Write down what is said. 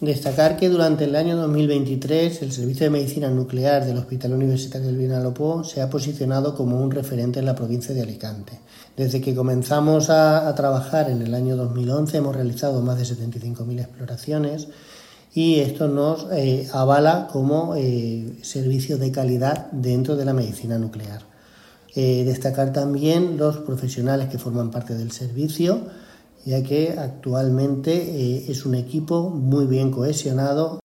Destacar que durante el año 2023 el Servicio de Medicina Nuclear del Hospital Universitario del Vinalopó se ha posicionado como un referente en la provincia de Alicante. Desde que comenzamos a, trabajar en el año 2011 hemos realizado más de 75.000 exploraciones y esto nos eh, avala como eh, servicio de calidad dentro de la medicina nuclear. Eh, destacar también los profesionales que forman parte del servicio, ya que actualmente eh, es un equipo muy bien cohesionado